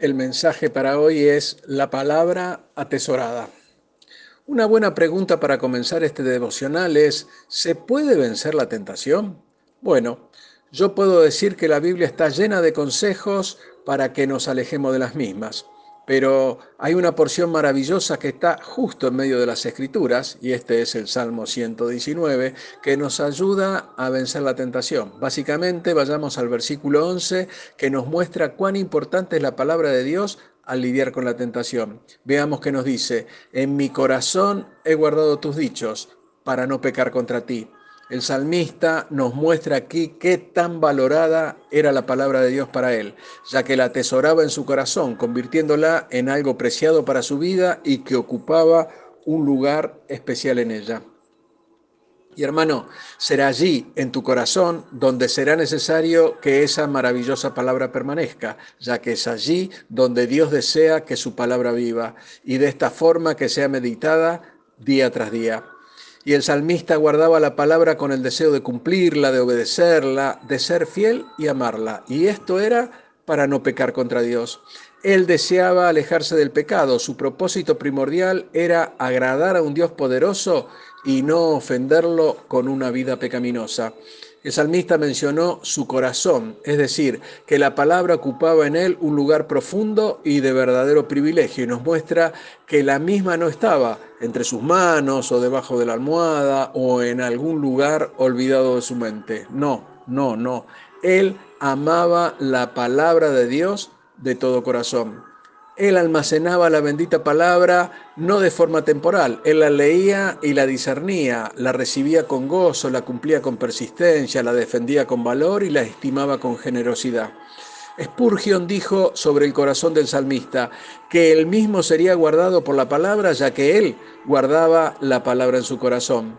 El mensaje para hoy es la palabra atesorada. Una buena pregunta para comenzar este devocional es, ¿se puede vencer la tentación? Bueno, yo puedo decir que la Biblia está llena de consejos para que nos alejemos de las mismas. Pero hay una porción maravillosa que está justo en medio de las escrituras, y este es el Salmo 119, que nos ayuda a vencer la tentación. Básicamente vayamos al versículo 11, que nos muestra cuán importante es la palabra de Dios al lidiar con la tentación. Veamos que nos dice, en mi corazón he guardado tus dichos para no pecar contra ti. El salmista nos muestra aquí qué tan valorada era la palabra de Dios para él, ya que la atesoraba en su corazón, convirtiéndola en algo preciado para su vida y que ocupaba un lugar especial en ella. Y hermano, será allí, en tu corazón, donde será necesario que esa maravillosa palabra permanezca, ya que es allí donde Dios desea que su palabra viva, y de esta forma que sea meditada día tras día. Y el salmista guardaba la palabra con el deseo de cumplirla, de obedecerla, de ser fiel y amarla. Y esto era para no pecar contra Dios. Él deseaba alejarse del pecado. Su propósito primordial era agradar a un Dios poderoso y no ofenderlo con una vida pecaminosa. El salmista mencionó su corazón, es decir, que la palabra ocupaba en él un lugar profundo y de verdadero privilegio y nos muestra que la misma no estaba entre sus manos o debajo de la almohada o en algún lugar olvidado de su mente. No, no, no. Él amaba la palabra de Dios de todo corazón. Él almacenaba la bendita palabra no de forma temporal, él la leía y la discernía, la recibía con gozo, la cumplía con persistencia, la defendía con valor y la estimaba con generosidad. Spurgeon dijo sobre el corazón del salmista que él mismo sería guardado por la palabra ya que él guardaba la palabra en su corazón.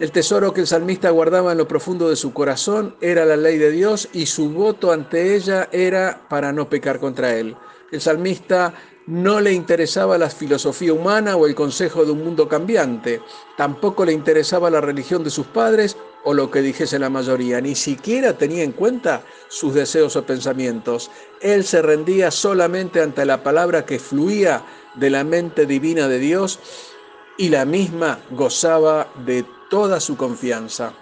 El tesoro que el salmista guardaba en lo profundo de su corazón era la ley de Dios y su voto ante ella era para no pecar contra él. El salmista no le interesaba la filosofía humana o el consejo de un mundo cambiante, tampoco le interesaba la religión de sus padres o lo que dijese la mayoría, ni siquiera tenía en cuenta sus deseos o pensamientos. Él se rendía solamente ante la palabra que fluía de la mente divina de Dios y la misma gozaba de toda su confianza.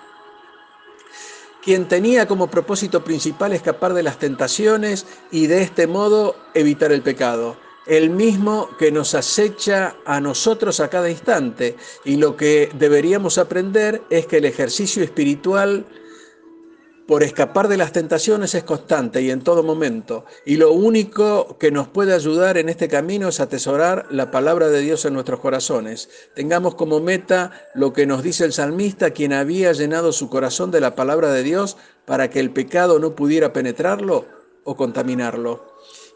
Quien tenía como propósito principal escapar de las tentaciones y de este modo evitar el pecado, el mismo que nos acecha a nosotros a cada instante. Y lo que deberíamos aprender es que el ejercicio espiritual por escapar de las tentaciones es constante y en todo momento. Y lo único que nos puede ayudar en este camino es atesorar la palabra de Dios en nuestros corazones. Tengamos como meta lo que nos dice el salmista, quien había llenado su corazón de la palabra de Dios para que el pecado no pudiera penetrarlo o contaminarlo.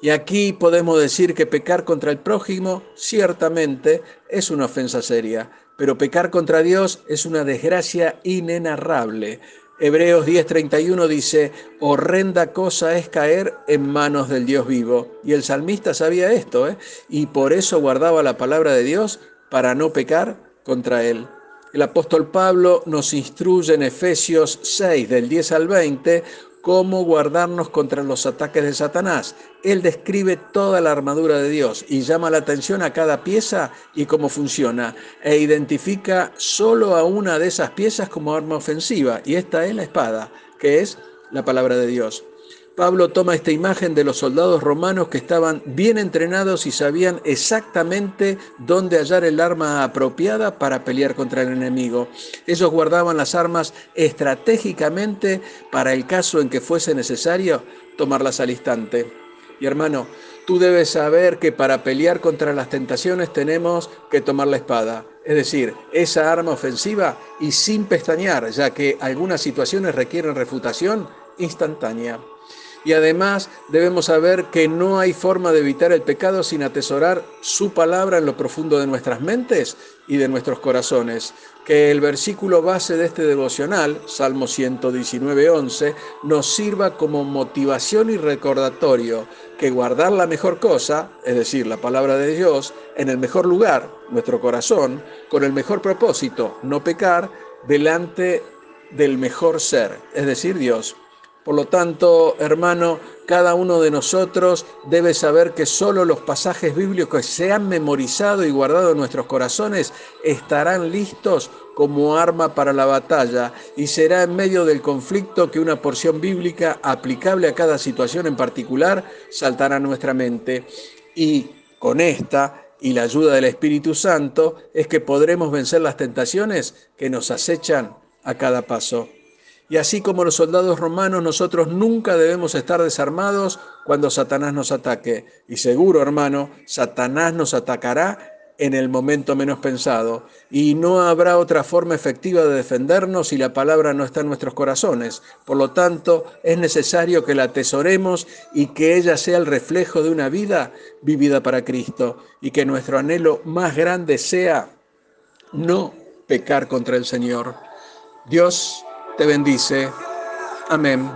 Y aquí podemos decir que pecar contra el prójimo ciertamente es una ofensa seria, pero pecar contra Dios es una desgracia inenarrable. Hebreos 10:31 dice, horrenda cosa es caer en manos del Dios vivo. Y el salmista sabía esto, ¿eh? y por eso guardaba la palabra de Dios para no pecar contra él. El apóstol Pablo nos instruye en Efesios 6, del 10 al 20, cómo guardarnos contra los ataques de Satanás. Él describe toda la armadura de Dios y llama la atención a cada pieza y cómo funciona, e identifica solo a una de esas piezas como arma ofensiva, y esta es la espada, que es la palabra de Dios. Pablo toma esta imagen de los soldados romanos que estaban bien entrenados y sabían exactamente dónde hallar el arma apropiada para pelear contra el enemigo. Ellos guardaban las armas estratégicamente para el caso en que fuese necesario tomarlas al instante. Y hermano, tú debes saber que para pelear contra las tentaciones tenemos que tomar la espada, es decir, esa arma ofensiva y sin pestañear, ya que algunas situaciones requieren refutación instantánea. Y además debemos saber que no hay forma de evitar el pecado sin atesorar su palabra en lo profundo de nuestras mentes y de nuestros corazones. Que el versículo base de este devocional, Salmo 119, 11, nos sirva como motivación y recordatorio que guardar la mejor cosa, es decir, la palabra de Dios, en el mejor lugar, nuestro corazón, con el mejor propósito, no pecar, delante del mejor ser, es decir, Dios Por lo tanto, hermano, cada uno de nosotros debe saber que solo los pasajes bíblicos que se han memorizado y guardado en nuestros corazones estarán listos como arma para la batalla y será en medio del conflicto que una porción bíblica aplicable a cada situación en particular saltará a nuestra mente. Y con esta y la ayuda del Espíritu Santo es que podremos vencer las tentaciones que nos acechan a cada paso. Y así como los soldados romanos, nosotros nunca debemos estar desarmados cuando Satanás nos ataque. Y seguro, hermano, Satanás nos atacará en el momento menos pensado. Y no habrá otra forma efectiva de defendernos si la palabra no está en nuestros corazones. Por lo tanto, es necesario que la atesoremos y que ella sea el reflejo de una vida vivida para Cristo. Y que nuestro anhelo más grande sea no pecar contra el Señor. Dios te bendice. Amén.